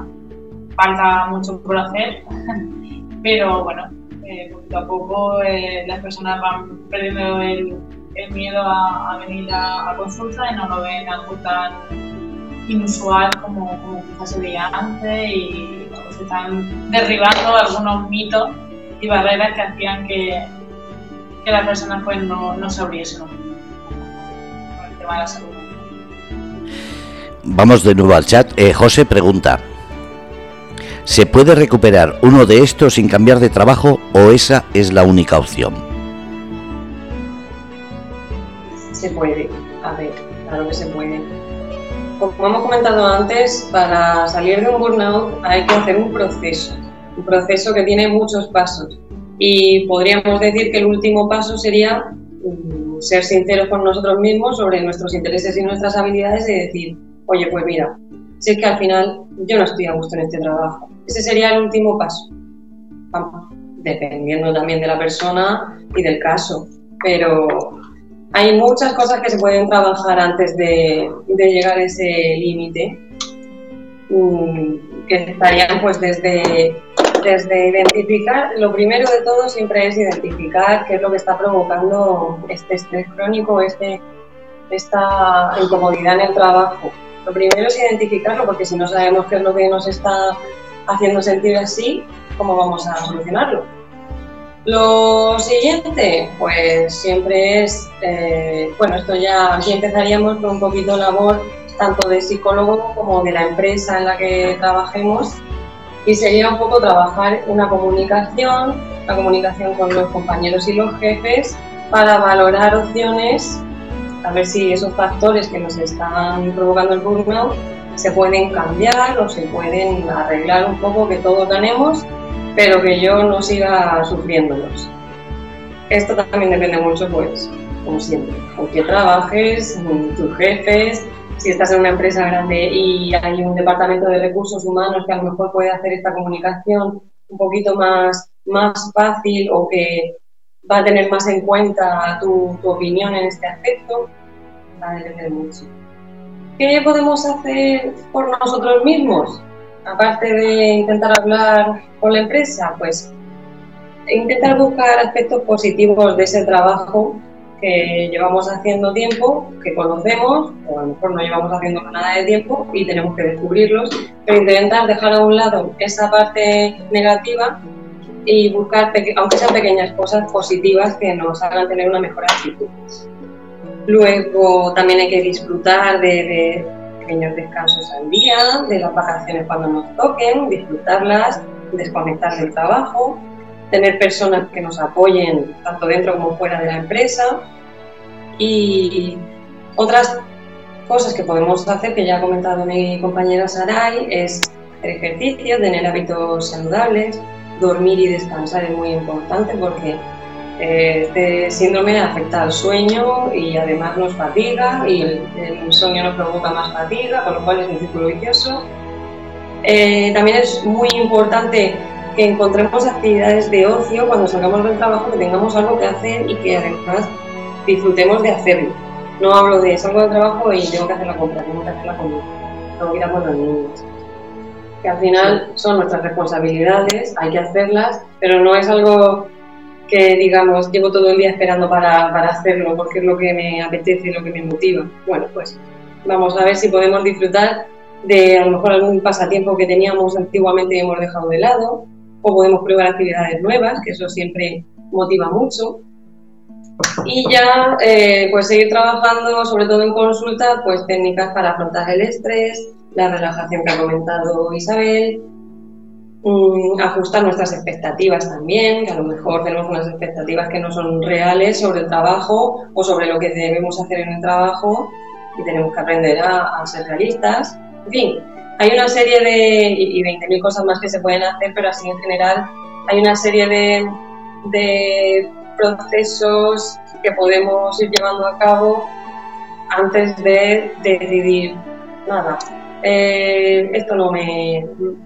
Falta mucho por hacer, pero bueno, eh, poquito a poco eh, las personas van perdiendo el, el miedo a, venir a, consulta y no lo ven algo tan inusual como, como quizás se veía antes y se están derribando algunos mitos y barreras que hacían que, que las personas pues no, no se abriesen con el tema de la salud. Vamos de nuevo al chat. Eh, José pregunta, ¿se puede recuperar uno de estos sin cambiar de trabajo o esa es la única opción? Se puede, a ver, claro que se puede. Como hemos comentado antes, para salir de un burnout hay que hacer un proceso, un proceso que tiene muchos pasos. Y podríamos decir que el último paso sería mm, ser sinceros con nosotros mismos sobre nuestros intereses y nuestras habilidades y decir, oye, pues mira, si es que al final yo no estoy a gusto en este trabajo. Ese sería el último paso. Vamos, dependiendo también de la persona y del caso. Pero hay muchas cosas que se pueden trabajar antes de, llegar a ese límite, mm, que estarían pues desde, desde identificar, lo primero de todo siempre es identificar qué es lo que está provocando este estrés crónico, este, esta incomodidad en el trabajo lo primero es identificarlo, porque si no sabemos qué es lo que nos está haciendo sentir así, ¿cómo vamos a solucionarlo? Lo siguiente, pues siempre es, eh, bueno, esto ya aquí empezaríamos con un poquito labor tanto de psicólogo como de la empresa en la que trabajemos. Y sería un poco trabajar una comunicación, la comunicación con los compañeros y los jefes para valorar opciones a ver si esos factores que nos están provocando el burnout se pueden cambiar o se pueden arreglar un poco, que todos ganemos, pero que yo no siga sufriéndolos. Esto también depende mucho, pues, como siempre, aunque trabajes, tus jefes, si estás en una empresa grande y hay un departamento de recursos humanos que a lo mejor puede hacer esta comunicación un poquito más, más fácil o que va a tener más en cuenta tu, opinión en este aspecto, va a depender mucho. ¿Qué podemos hacer por nosotros mismos? Aparte de intentar hablar con la empresa, pues intentar buscar aspectos positivos de ese trabajo que llevamos haciendo tiempo, que conocemos, o a lo mejor no llevamos haciendo nada de tiempo y tenemos que descubrirlos, pero intentar dejar a un lado esa parte negativa y buscar, aunque sean pequeñas cosas positivas que nos hagan tener una mejor actitud. Luego también hay que disfrutar de, pequeños descansos al día, de las vacaciones cuando nos toquen, disfrutarlas, desconectar del trabajo, tener personas que nos apoyen tanto dentro como fuera de la empresa. Y otras cosas que podemos hacer, que ya ha comentado mi compañera Saray, es hacer ejercicio, tener hábitos saludables, dormir y descansar es muy importante porque este síndrome afecta al sueño y además nos fatiga y el, sueño nos provoca más fatiga, con lo cual es un círculo vicioso. Eh, también es muy importante que encontremos actividades de ocio cuando salgamos del trabajo, que tengamos algo que hacer y que además disfrutemos de hacerlo. No hablo de salgo del trabajo y tengo que hacer la compra, tengo que hacer la comida, tengo que ir a por los niños. Que al final son nuestras responsabilidades, hay que hacerlas, pero no es algo que, digamos, llevo todo el día esperando para, para hacerlo porque es lo que me apetece y lo que me motiva. Bueno, pues vamos a ver si podemos disfrutar de a lo mejor algún pasatiempo que teníamos antiguamente y hemos dejado de lado, o podemos probar actividades nuevas, que eso siempre motiva mucho. Y ya, eh, pues seguir trabajando, sobre todo en consulta, pues técnicas para afrontar el estrés, la relajación que ha comentado Isabel, mm, ajustar nuestras expectativas también, que a lo mejor tenemos unas expectativas que no son reales sobre el trabajo o sobre lo que debemos hacer en el trabajo y tenemos que aprender a, ser realistas. En fin, hay una serie de, y 20.000 cosas más que se pueden hacer, pero así en general hay una serie de, de procesos que podemos ir llevando a cabo antes de, decidir, nada, eh, esto, no me,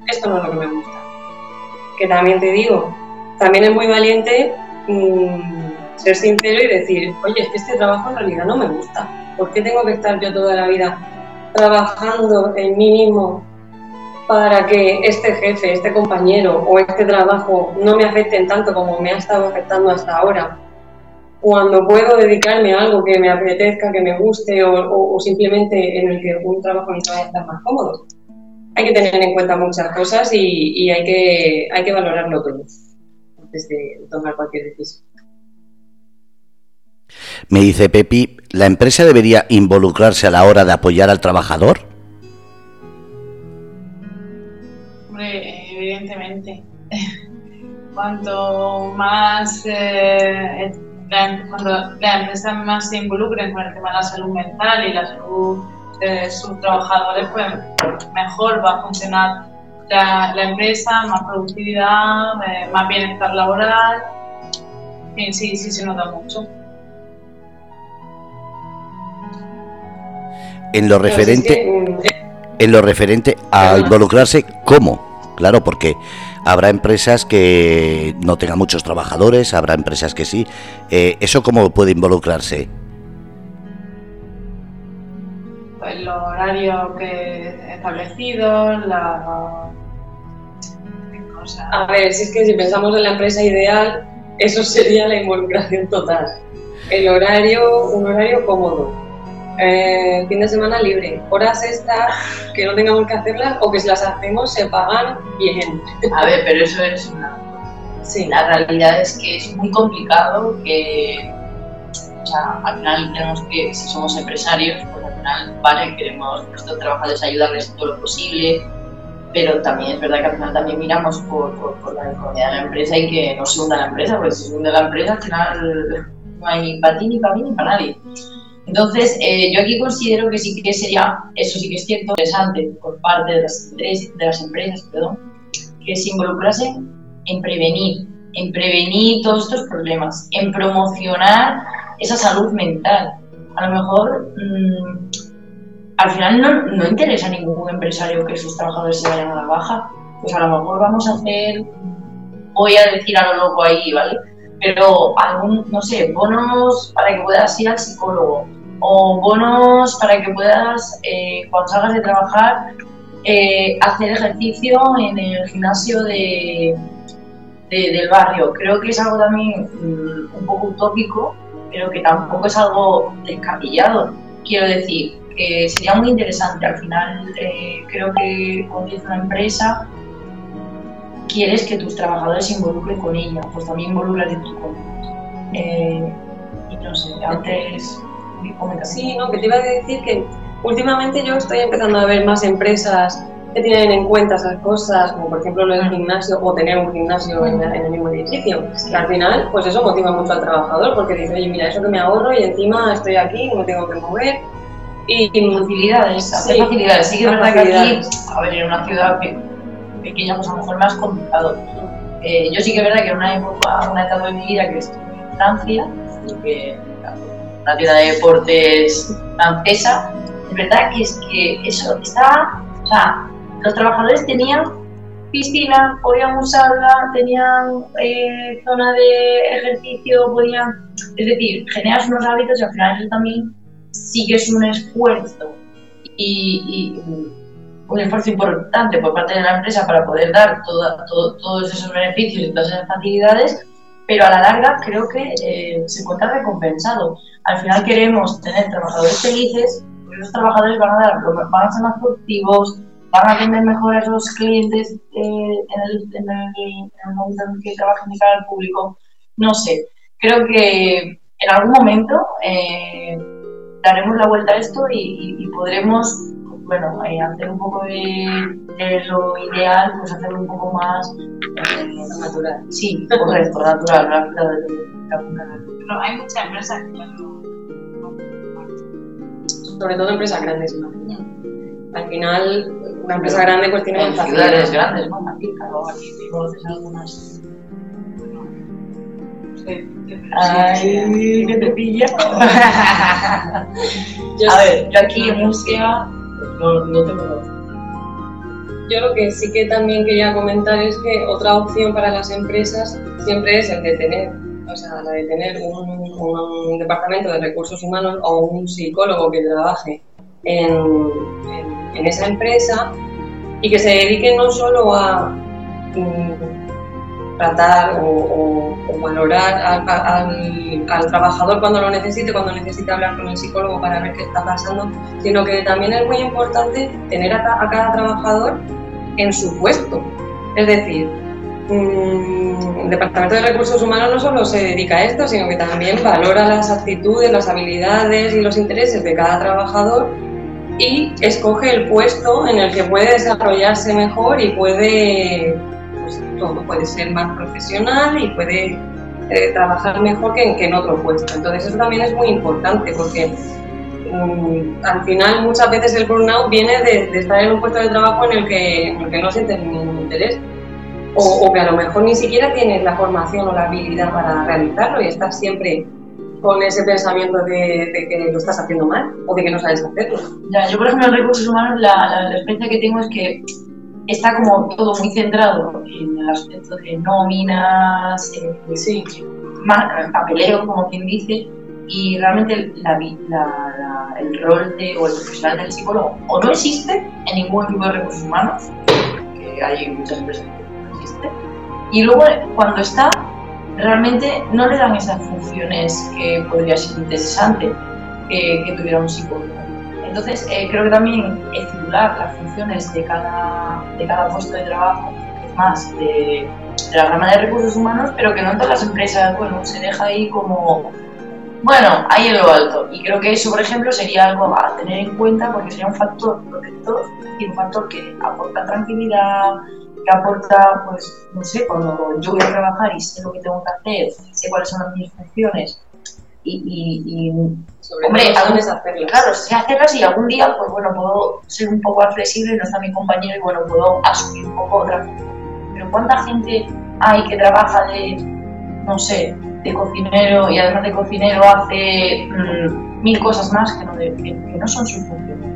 esto no es lo que me gusta. Que también te digo, también es muy valiente mm, ser sincero y decir, oye, es que este trabajo en realidad no me gusta. ¿Por qué tengo que estar yo toda la vida trabajando en mí mismo para que este jefe, este compañero o este trabajo no me afecten tanto como me ha estado afectando hasta ahora. Cuando puedo dedicarme a algo que me apetezca, que me guste o, simplemente en el que un trabajo me vaya a más cómodo. Hay que tener en cuenta muchas cosas y, hay, que, hay que valorarlo todo antes de tomar cualquier decisión. Me dice Pepi, ¿la empresa debería involucrarse a la hora de apoyar al trabajador? evidentemente. Cuanto más eh, cuando la empresa más se involucre con el tema de la salud mental y la salud de sus trabajadores, pues mejor va a funcionar la, empresa, más productividad, eh, más bienestar laboral. sí, sí se nota mucho. en lo referente en lo referente a involucrarse cómo claro porque habrá empresas que no tengan muchos trabajadores habrá empresas que sí. Eh, eso cómo puede involucrarse los horarios que establecidos la a ver si es que si pensamos en la empresa ideal eso sería la involucración total el horario un horario cómodo eh, fin de semana libre, horas extras que no tengamos que hacerlas o que si las hacemos se pagan bien. A ver, pero eso es una... Sí. La realidad es que es muy complicado que, o sea, al final tenemos que, si somos empresarios, pues al final, vale, queremos nuestros trabajadores ayudarles todo lo posible, pero también es verdad que al final también miramos por, por, la economía de la empresa y que no se hunda la empresa, porque si se hunde la empresa al final no hay ni para ti, ni para mí, ni para nadie. Entonces, eh, yo aquí considero que sí que sería, eso sí que es cierto, interesante por parte de las, de las empresas, perdón, que se involucrasen en prevenir, en prevenir todos estos problemas, en promocionar esa salud mental. A lo mejor, mm, al final no, no interesa a ningún empresario que sus trabajadores se vayan a la baja, pues a lo mejor vamos a hacer, voy a decir a lo loco ahí, ¿vale? pero algún, no sé, bonos para que puedas ir al psicólogo o bonos para que puedas, eh, cuando salgas de trabajar, eh, hacer ejercicio en el gimnasio de, del barrio. Creo que es algo también mm, un poco utópico, pero que tampoco es algo descabellado. Quiero decir, que sería muy interesante. Al final, eh, creo que cuando una empresa, quieres que tus trabajadores se involucren con ella, pues también involucrate tú con ellos. Eh, y no sé, antes... Sí, no, que te iba a decir que últimamente yo estoy empezando a ver más empresas que tienen en cuenta esas cosas, como por ejemplo lo del gimnasio o tener un gimnasio en, el mismo edificio. Que al final, pues eso motiva mucho al trabajador porque dice, oye, mira, eso que me ahorro y encima estoy aquí, no tengo que mover. Y, facilidades, hacer facilidades. Sí que es verdad que aquí, a ver, en una ciudad pequeña, pues a lo mejor más complicado. Eh, yo sí que es verdad que en una época, una etapa de mi vida que estuve en Francia, que una tienda de deportes francesa, es verdad que es que eso estaba, o sea, los trabajadores tenían piscina, podían usarla, tenían eh, zona de ejercicio, podían, es decir, generas unos hábitos y al final eso también sí que es un esfuerzo y, un esfuerzo importante por parte de la empresa para poder dar todos esos beneficios y todas esas facilidades, pero a la larga creo que eh, se encuentra recompensado. Al final queremos tener trabajadores felices, porque esos trabajadores van a, dar, van a ser más productivos, van a atender mejor a esos clientes eh, en, el, en, el, momento en que trabajen de cara al público. No sé, creo que en algún momento eh, daremos la vuelta a esto y, podremos bueno, eh, hacer un poco de, lo ideal, pues hacerlo un poco más natural. Sí, correcto, natural, Pero hay muchas empresas que Sobre todo empresas grandes, ¿no? Al final, una empresa grande pues tiene en ciudades grandes, ¿no? Aquí, claro, aquí conoces algunas. Ay, que te pilla. a ver, yo aquí en Murcia no, no te conozco. Yo lo que sí que también quería comentar es que otra opción para las empresas siempre es el de tener, o sea, la de tener un, un departamento de recursos humanos o un psicólogo que trabaje en, en en esa empresa y que se dedique no solo a mm, tratar o, valorar al, trabajador cuando lo necesite, cuando necesite hablar con el psicólogo para ver qué está pasando, sino que también es muy importante tener a, cada trabajador en su puesto. Es decir, mm, el Departamento de Recursos Humanos no solo se dedica a esto, sino que también valora las actitudes, las habilidades y los intereses de cada trabajador y escoge el puesto en el que puede desarrollarse mejor y puede, pues, todo puede ser más profesional y puede eh, trabajar mejor que, en otro puesto. Entonces eso también es muy importante porque mm, al final muchas veces el burnout viene de, estar en un puesto de trabajo en el que, en el que no sientes ningún interés. O, o, que a lo mejor ni siquiera tienes la formación o la habilidad para realizarlo y estás siempre con ese pensamiento de, que lo estás haciendo mal o de que no sabes hacerlo. Ya, yo, por ejemplo, en recursos humanos, la, la, experiencia que tengo es que está como todo muy centrado en el aspecto de nóminas, eh, sí. papeleo, como quien dice, y realmente la, la, el rol de, o el profesional del psicólogo o no existe en ningún equipo de recursos humanos, que hay muchas empresas que no existe, y luego cuando está realmente no le dan esas funciones que podría ser interesante que, tuviera un psicólogo. Entonces, eh, creo que también estimular las funciones de cada, de cada puesto de trabajo, más de, la rama de recursos humanos, pero que no en todas las empresas, bueno, se deja ahí como, bueno, ahí en lo alto. Y creo que eso, por ejemplo, sería algo a tener en cuenta porque sería un factor protector y un factor que aporta tranquilidad, que aporta, pues, no sé, cuando yo voy a trabajar y sé lo que tengo que hacer, sé cuáles son mis funciones y, y, y Sobre hombre, hacerlas. Claro, sé hacerlas y algún día, pues bueno, puedo ser un poco más flexible, no está mi compañero y bueno, puedo asumir un poco otra Pero ¿cuánta gente hay que trabaja de, no sé, de cocinero y además de cocinero hace mm, mil cosas más que no, que, que no son sus funciones?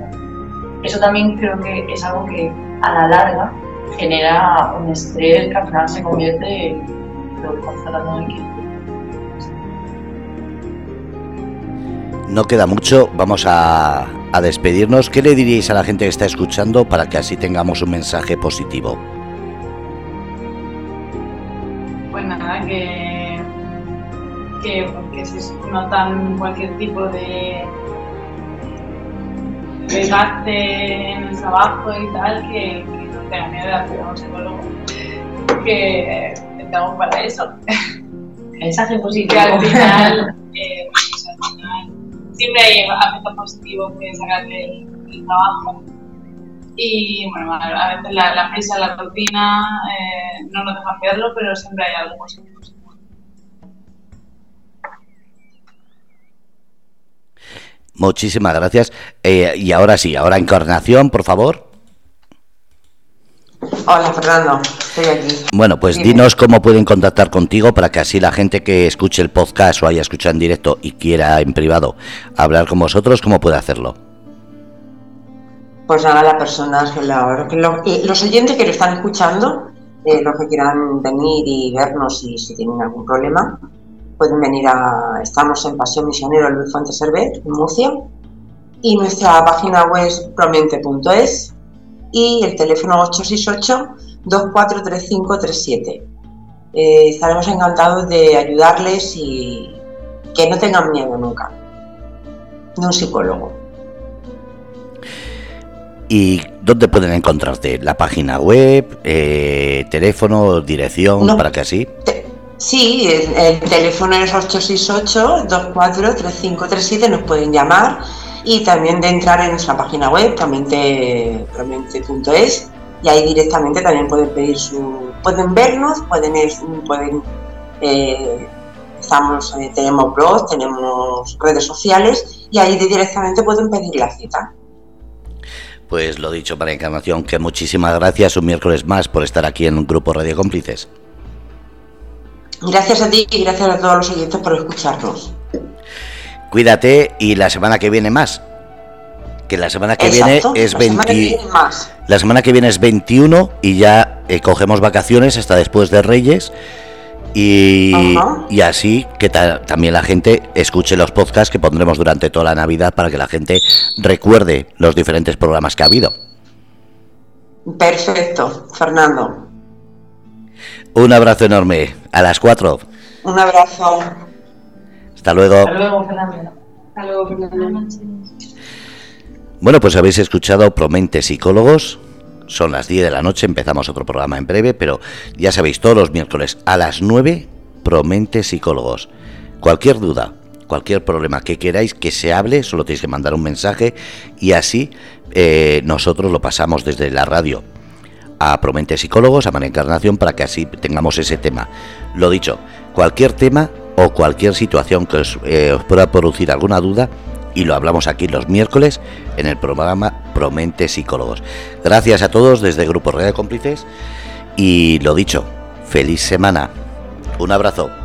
Eso también creo que es algo que a la larga genera un estrés que al final se convierte en lo que. No queda mucho, vamos a, a despedirnos. ¿Qué le diríais a la gente que está escuchando para que así tengamos un mensaje positivo? Pues nada, que, que, porque se notan cualquier tipo de desgaste en el trabajo y tal, que, hacer a un psicólogo, que estamos para eso. Mensaje positivo. Que al final, eh, pues al final siempre hay aspectos positivos que sacarle el, el trabajo. Y bueno, a veces la, la prisa, la rutina eh, no nos dejan verlo, pero siempre hay algo positivo. Muchísimas gracias. Eh, y ahora sí, ahora Encarnación, por favor. Hola Fernando, estoy aquí. Bueno, pues Dime. dinos cómo pueden contactar contigo para que así la gente que escuche el podcast o haya escuchado en directo y quiera en privado hablar con vosotros, ¿cómo puede hacerlo? Pues nada, las personas, que la- que lo- que los oyentes que lo están escuchando, eh, los que quieran venir y vernos y si tienen algún problema, pueden venir a... Estamos en Pasión Misionero Luis Fuentes Servet, en Murcia, y nuestra página web es promente.es y el teléfono 868-243537. Eh, estaremos encantados de ayudarles y que no tengan miedo nunca de un psicólogo. ¿Y dónde pueden encontrarte? ¿La página web, eh, teléfono, dirección, No. para que así? Te- Sí, el, el teléfono es 868-243537, nos pueden llamar y también de entrar en nuestra página web, promente.es, y ahí directamente también pueden pedir su. pueden vernos, pueden. pueden eh, estamos, eh, tenemos blog, tenemos redes sociales y ahí directamente pueden pedir la cita. Pues lo dicho, para Encarnación, que muchísimas gracias un miércoles más por estar aquí en un grupo Radio Cómplices. Gracias a ti y gracias a todos los oyentes por escucharnos. Cuídate y la semana que viene más. Que la semana que Exacto, viene es la semana que 20 viene más. La semana que viene es 21 y ya eh, cogemos vacaciones hasta después de Reyes. Y, y así que ta- también la gente escuche los podcasts que pondremos durante toda la Navidad para que la gente recuerde los diferentes programas que ha habido. Perfecto, Fernando. Un abrazo enorme. A las 4. Un abrazo. Hasta luego. Hasta luego, Fernando. Hasta luego, Fernando. Bueno, pues habéis escuchado Promente Psicólogos. Son las 10 de la noche, empezamos otro programa en breve, pero ya sabéis, todos los miércoles a las 9, Promente Psicólogos. Cualquier duda, cualquier problema que queráis que se hable, solo tenéis que mandar un mensaje y así eh, nosotros lo pasamos desde la radio a Promente Psicólogos, a María Encarnación, para que así tengamos ese tema. Lo dicho, cualquier tema o cualquier situación que os, eh, os pueda producir alguna duda, y lo hablamos aquí los miércoles en el programa Promente Psicólogos. Gracias a todos desde Grupo Red de Cómplices y lo dicho, feliz semana. Un abrazo.